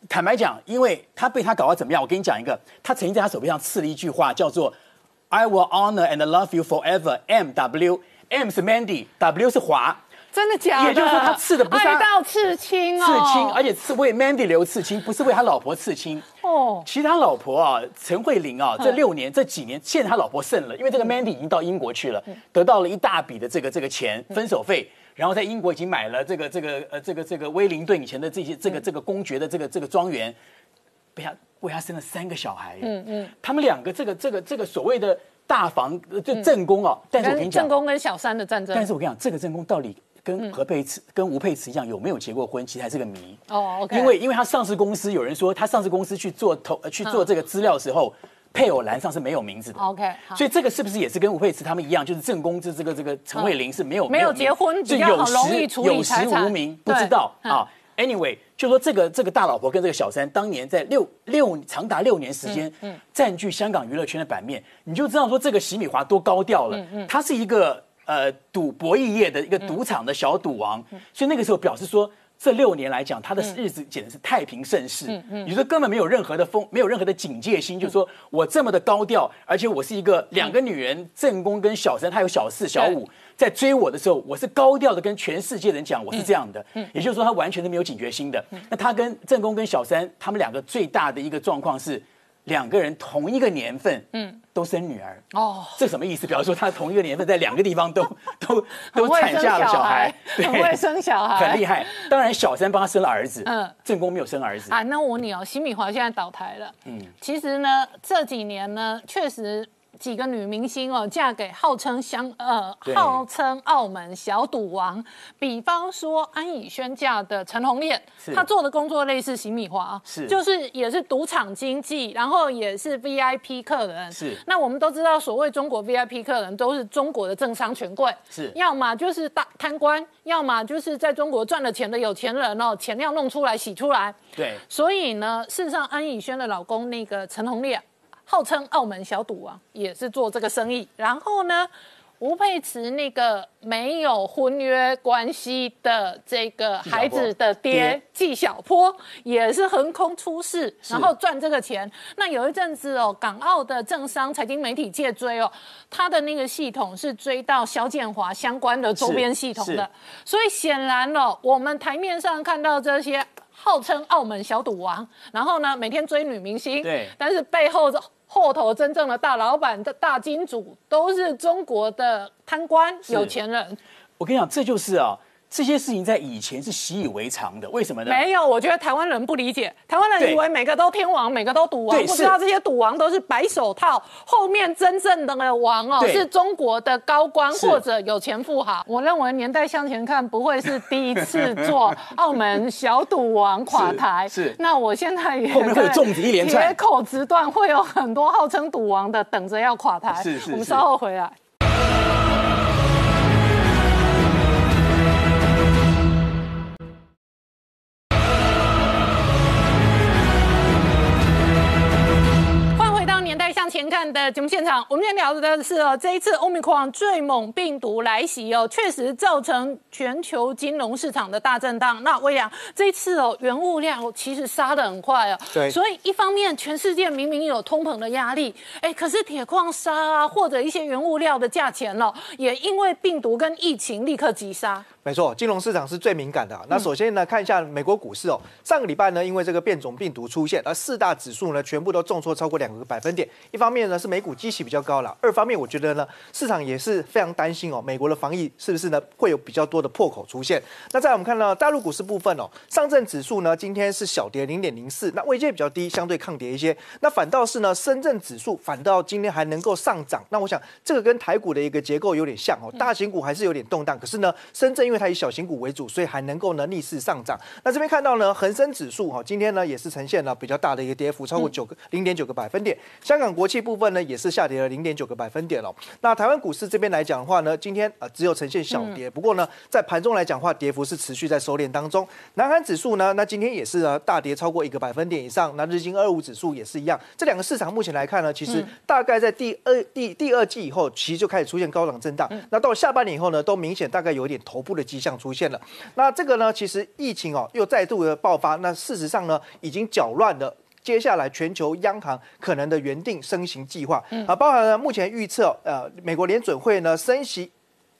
坦白讲，因为他被他搞到怎么样？我跟你讲一个，他曾经在他手臂上刺了一句话，叫做 "I will honor and love you forever." M W M 是 Mandy，W 是华，真的假的？也就是说他刺的不是他爱到刺青哦，刺青，而且是为 Mandy 留刺青，不是为他老婆刺青。哦，其实他老婆啊，陈慧琳啊，这六年这几年，现在他老婆胜了，因为这个 Mandy 已经到英国去了，得到了一大笔的这个这个钱分手费，然后在英国已经买了这个这个呃这个这个威灵顿以前的这些这个这个公爵的这个这个庄园，被他为他生了三个小孩，嗯。嗯，他们两个这个这个这个所谓的大房呃就正宫哦，但是我跟你讲正，宫跟小三的战争。但是我跟你讲，这个正宫到底跟何佩慈、跟吴佩慈一样有没有结过婚，其实还是个谜。哦，OK，因为因为他上市公司有人说他上市公司去做投呃去做这个资料的时候，配偶栏上是没有名字的。OK，所以这个是不是也是跟吴佩慈他们一样，就是正宫这这个这个陈慧琳是没有没有名结婚就有比较好容易实有实财产无名，不知道嗯啊。Anyway，就说这个这个大老婆跟这个小三当年在六六长达六年时间嗯占据香港娱乐圈的版面，你就知道说这个席米华多高调了。嗯他是一个呃赌博弈业的一个赌场的小赌王，嗯所以那个时候表示说。这六年来讲，他的日子简直是太平盛世，嗯你说根本没有任何的风，没有任何的警戒心，就是说我这么的高调，而且我是一个两个女人，正宫跟小三，他有小四、小五，在追我的时候，我是高调的跟全世界人讲我是这样的，也就是说他完全是没有警觉心的。那他跟正宫跟小三，他们两个最大的一个状况是，两个人同一个年份，嗯，都生女儿。哦，这什么意思？表示说他同一个年份在两个地方都 都都产下了小孩，很会生小孩，很厉害。当然，小三帮他生了儿子，嗯嗯，正宫没有生儿子。啊，那我问你哦，洗米华现在倒台了。嗯，其实呢，这几年呢，确实几个女明星哦，嫁给号称香呃对。号称澳门小赌王，比方说安以轩嫁的陈红烈，是。她做的工作类似洗米华，是。就是也是赌场经济，然后也是 VIP 客人。是。那我们都知道，所谓中国 VIP 客人都是中国的政商权贵，是。要么就是大贪官，要么就是在中国赚了钱的有钱人哦，钱要弄出来洗出来。对，所以呢，事实上安以轩的老公那个陈鸿烈，号称澳门小赌王，也是做这个生意。然后呢，吴佩慈那个没有婚约关系的这个孩子的爹爹纪晓波，也是横空出世，然后赚这个钱。那有一阵子哦，港澳的政商财经媒体借追哦，他的那个系统是追到肖建华相关的周边系统的。所以显然哦，我们台面上看到这些号称澳门小赌王，然后呢每天追女明星，对但是背后后头真正的大老板的大金主都是中国的贪官有钱人，我跟你讲，这就是啊，这些事情在以前是习以为常的，为什么呢？没有，我觉得台湾人不理解，台湾人以为每个都天王，每个都赌王，对不知道是这些赌王都是白手套，后面真正的王哦对是中国的高官或者有钱富豪。我认为年代向前看，不会是第一次做 澳门小赌王垮台。是是那我现在也后面会有粽子一连串铁口直断，会有很多号称赌王的等着要垮台。我们是是是稍后回来。向前看的节目现场，我们今天聊的是哦，这一次欧米克戎最猛病毒来袭哦，确实造成全球金融市场的大震荡。那威廉，这一次哦，原物料其实杀的很快哦，对所以一方面全世界明明有通膨的压力，哎，可是铁矿砂啊或者一些原物料的价钱哦，也因为病毒跟疫情立刻急杀。没错，金融市场是最敏感的啊。那首先呢，看一下美国股市哦，上个礼拜呢，因为这个变种病毒出现，而四大指数呢全部都重挫超过两个百分点。一方面呢是美股基期比较高了，二方面我觉得呢市场也是非常担心哦，美国的防疫是不是呢会有比较多的破口出现？那在我们看到大陆股市部分哦，上证指数呢今天是小跌零点零四，那位阶比较低，相对抗跌一些。那反倒是呢深圳指数反倒今天还能够上涨，那我想这个跟台股的一个结构有点像哦，大型股还是有点动荡，可是呢深圳因为它以小型股为主，所以还能够呢逆势上涨。那这边看到呢恒生指数哈、今天呢也是呈现了比较大的一个跌幅，超过九个零点九个百分点。香港国际部分呢也是下跌了零点九个百分点哦。那台湾股市这边来讲的话呢，今天啊只有呈现小跌，不过呢在盘中来讲的话，跌幅是持续在收敛当中。南韩指数呢，那今天也是呢大跌超过一个百分点以上。那日经二五指数也是一样，这两个市场目前来看呢，其实大概在第二第第二季以后，其实就开始出现高档震荡。那到了下半年以后呢，都明显大概有一点头部的迹象出现了。那这个呢，其实疫情哦又再度的爆发，那事实上呢已经搅乱了。接下来全球央行可能的原定升息计划啊，包含了目前预测，呃，美国联准会呢升息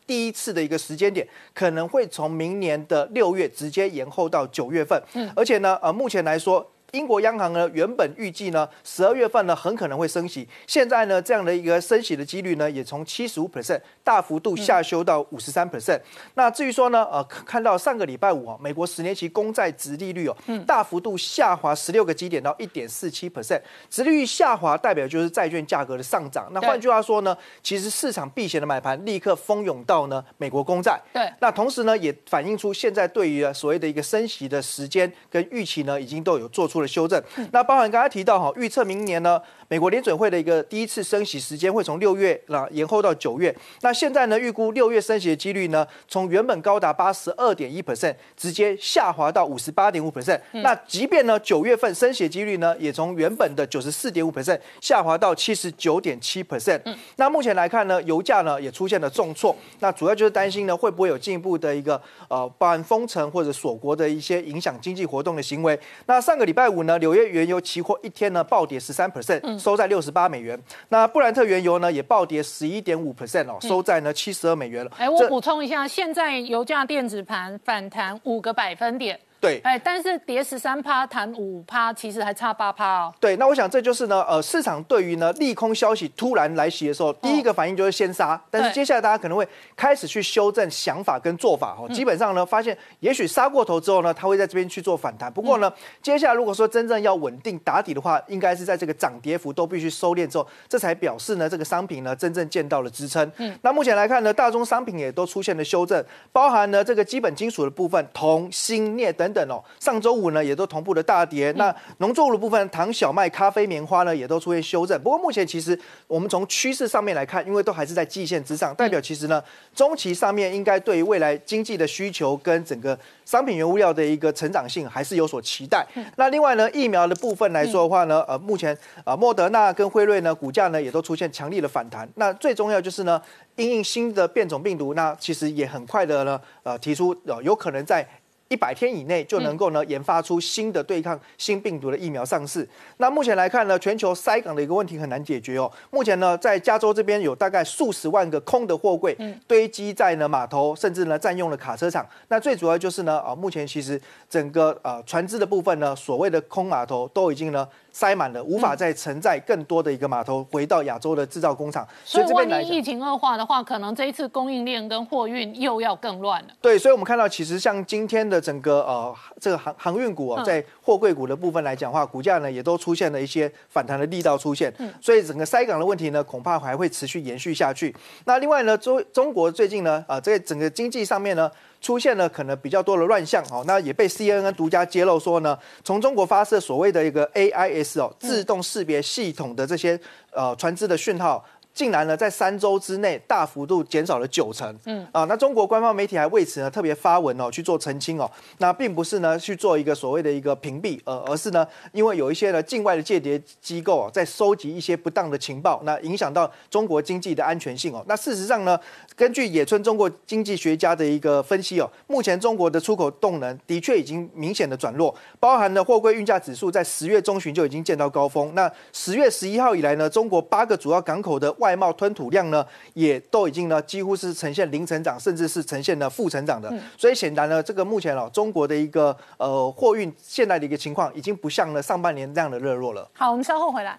第一次的一个时间点，可能会从明年的六月直接延后到九月份。嗯，而且呢，呃，目前来说。英国央行呢，原本预计呢，十二月份呢很可能会升息，现在呢这样的一个升息的几率呢，也从七十五 percent 大幅度下修到五十三 percent。那至于说呢，呃，看到上个礼拜五啊，美国十年期公债值利率哦，大幅度下滑十六个基点到一点四七 percent，值利率下滑代表就是债券价格的上涨。那换句话说呢，其实市场避险的买盘立刻蜂拥到呢美国公债。对那同时呢，也反映出现在对于呃所谓的一个升息的时间跟预期呢，已经都有做出了修正。那包含刚才提到哈，预测明年呢，美国联准会的一个第一次升息时间会从六月那延后到九月。那现在呢，预估六月升息的几率呢，从原本高达八十二点一 percent，直接下滑到五十八点五 percent。那即便呢九月份升息的几率呢，也从原本的九十四点五 percent 下滑到七十九点七 percent。那目前来看呢，油价呢也出现了重挫，那主要就是担心呢会不会有进一步的一个呃，包含封城或者锁国的一些影响经济活动的行为。那上个礼拜五呢，纽约原油期货一天呢暴跌十三 percent，收在六十八美元。那布兰特原油呢也暴跌十一点五 percent 哦，收在呢七十二美元了。哎，我这补充一下，现在油价电子盘反弹五个百分点，对哎，但是跌十三趴，弹五趴，其实还差八趴哦。对，那我想这就是呢，呃，市场对于呢利空消息突然来袭的时候，第一个反应就是先杀，但是接下来大家可能会开始去修正想法跟做法哦。基本上呢，发现也许杀过头之后呢，它会在这边去做反弹。不过呢，接下来如果说真正要稳定打底的话，应该是在这个涨跌幅都必须收敛之后，这才表示呢这个商品呢真正见到了支撑。嗯，那目前来看呢，大宗商品也都出现了修正，包含呢这个基本金属的部分，铜、锌、镍等等等哦。上周五呢也都同步的大跌。那农作物的部分，糖、小麦、咖啡、棉花呢也都出现修正。不过目前其实我们从趋势上面来看，因为都还是在季线之上，代表其实呢中期上面应该对于未来经济的需求跟整个商品原物料的一个成长性还是有所期待。那另外呢，疫苗的部分来说的话呢，呃，目前啊、呃莫德纳跟辉瑞呢股价呢也都出现强力的反弹。那最重要就是呢，因应新的变种病毒，那其实也很快的呢，呃，提出呃有可能在。一百天以内就能够呢研发出新的对抗新病毒的疫苗上市。那目前来看呢，全球塞港的一个问题很难解决哦。目前呢，在加州这边有大概数十万个空的货柜堆积在呢码头，甚至呢占用了卡车场。那最主要就是呢，啊，目前其实整个呃船只的部分呢，所谓的空码头都已经呢。塞满了，无法再承载更多的一个码头回到亚洲的制造工厂。所以，万一疫情恶化的话，可能这一次供应链跟货运又要更乱了。对，所以我们看到，其实像今天的整个呃这个航航运股哦，在货柜股的部分来讲话，股价呢也都出现了一些反弹的力道出现。嗯，所以整个塞港的问题呢，恐怕还会持续延续下去。那另外呢，中中国最近呢，啊，在整个经济上面呢。出现了可能比较多的乱象哦，那也被 CNN 独家揭露说呢，从中国发射所谓的一个 AIS 哦自动识别系统的这些呃船只的讯号。竟然呢，在三周之内大幅度减少了九成。嗯啊，那中国官方媒体还为此呢特别发文哦去做澄清哦。那并不是呢去做一个所谓的一个屏蔽，呃，而是呢因为有一些呢境外的间谍机构啊在收集一些不当的情报，那影响到中国经济的安全性哦。那事实上呢，根据野村中国经济学家的一个分析哦，目前中国的出口动能的确已经明显的转弱，包含了货柜运价指数在十月中旬就已经见到高峰。那十月十一号以来呢，中国八个主要港口的外外贸吞吐量呢，也都已经呢，几乎是呈现零成长，甚至是呈现了负成长的。所以显然呢，这个目前哦，中国的一个呃货运现在的一个情况，已经不像呢上半年这样的热络了。好，我们稍后回来。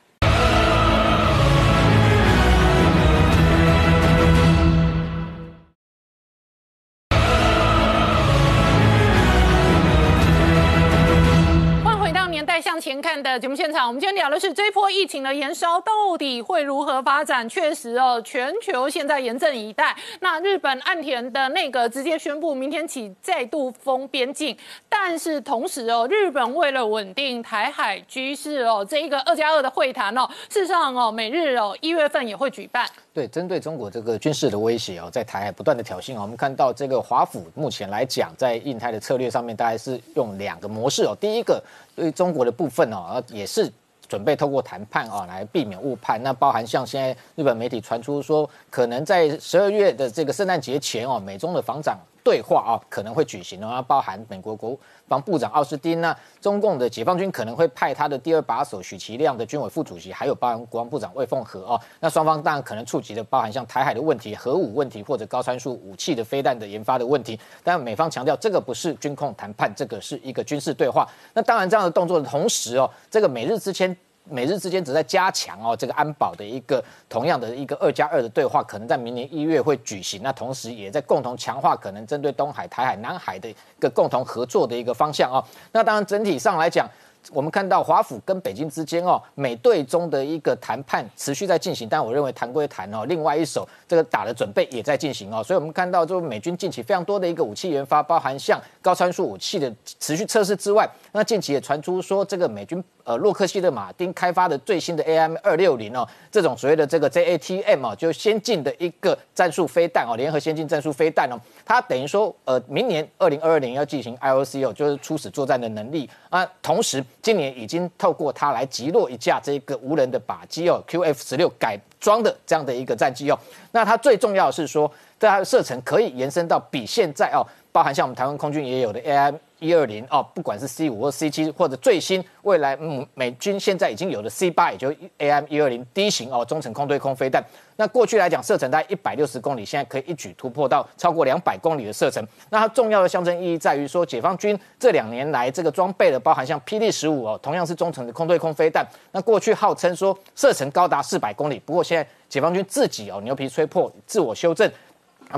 向前看的节目现场，我们今天聊的是这波疫情的延烧到底会如何发展？确实哦，全球现在严阵以待。那日本岸田的那个直接宣布，明天起再度封边境。但是同时哦，日本为了稳定台海局势哦，这一个二加二的会谈哦，事实上哦，每日哦一月份也会举办。对，针对中国这个军事的威胁哦，在台海不断的挑衅哦，我们看到这个华府目前来讲，在印太的策略上面，大概是用两个模式哦。第一个，对中国的部分哦，也是准备透过谈判啊，来避免误判。那包含像现在日本媒体传出说，可能在十二月的这个圣诞节前哦，美中的防长。对话啊，可能会举行哦，包含美国国防部长奥斯汀那中共的解放军可能会派他的第二把手许其亮的军委副主席，还有包含国防部长魏凤和哦。那双方当然可能触及的包含像台海的问题、核武问题或者高参数武器的飞弹的研发的问题。但美方强调，这个不是军控谈判，这个是一个军事对话。那当然，这样的动作的同时哦，这个美日之间。美日之间只在加强哦，这个安保的一个同样的一个二加二的对话，可能在明年一月会举行。那同时也在共同强化可能针对东海、台海、南海的一个共同合作的一个方向哦。那当然整体上来讲。我们看到华府跟北京之间哦，美对中的一个谈判持续在进行，但我认为谈归谈哦，另外一手这个打的准备也在进行哦，所以我们看到就美军近期非常多的一个武器研发，包含像高参数武器的持续测试之外，那近期也传出说这个美军呃洛克希德马丁开发的最新的 AM 二六零哦，这种所谓的这个 JATM 哦，就先进的一个战术飞弹哦，联合先进战术飞弹哦，它等于说呃明年二零二二年要进行 IOC 哦，就是初始作战的能力啊，同时。今年已经透过它来击落一架这个无人的靶机哦，QF 十六改装的这样的一个战机哦。那它最重要的是说，它的射程可以延伸到比现在哦，包含像我们台湾空军也有的 AM。一二零哦，不管是 C 五或 C 七，或者最新未来嗯美军现在已经有的 C 八，也就 AM 一二零 D 型哦中程空对空飞弹。那过去来讲射程大概一百六十公里，现在可以一举突破到超过两百公里的射程。那它重要的象征意义在于说，解放军这两年来这个装备的包含像霹雳十五哦，同样是中程的空对空飞弹。那过去号称说射程高达四百公里，不过现在解放军自己哦牛皮吹破，自我修正。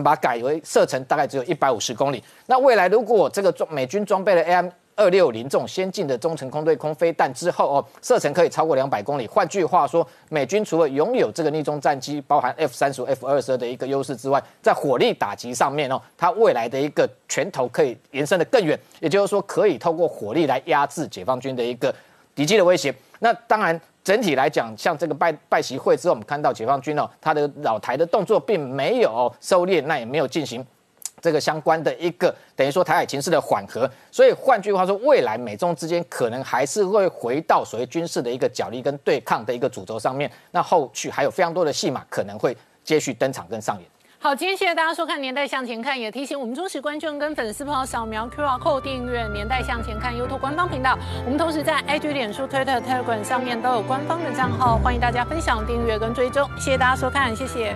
把它改为射程大概只有一百五十公里。那未来如果这个装美军装备了 AM 二六零这种先进的中程空对空飞弹之后哦，射程可以超过两百公里。换句话说，美军除了拥有这个逆中战机，包含 F 三十五、F 二十二的一个优势之外，在火力打击上面哦，它未来的一个拳头可以延伸的更远。也就是说，可以透过火力来压制解放军的一个敌机的威胁。那当然。整体来讲，像这个拜拜习会之后，我们看到解放军哦，他的老台的动作并没有收敛，那也没有进行这个相关的一个等于说台海情势的缓和。所以换句话说，未来美中之间可能还是会回到所谓军事的一个角力跟对抗的一个主轴上面。那后续还有非常多的戏码可能会接续登场跟上演。好，今天谢谢大家收看《年代向前看》，也提醒我们忠实观众跟粉丝朋友扫描 QR Code 订阅《年代向前看》YouTube 官方频道。我们同时在 IG、脸书、Twitter、Telegram 上面都有官方的账号，欢迎大家分享、订阅跟追踪。谢谢大家收看，谢谢。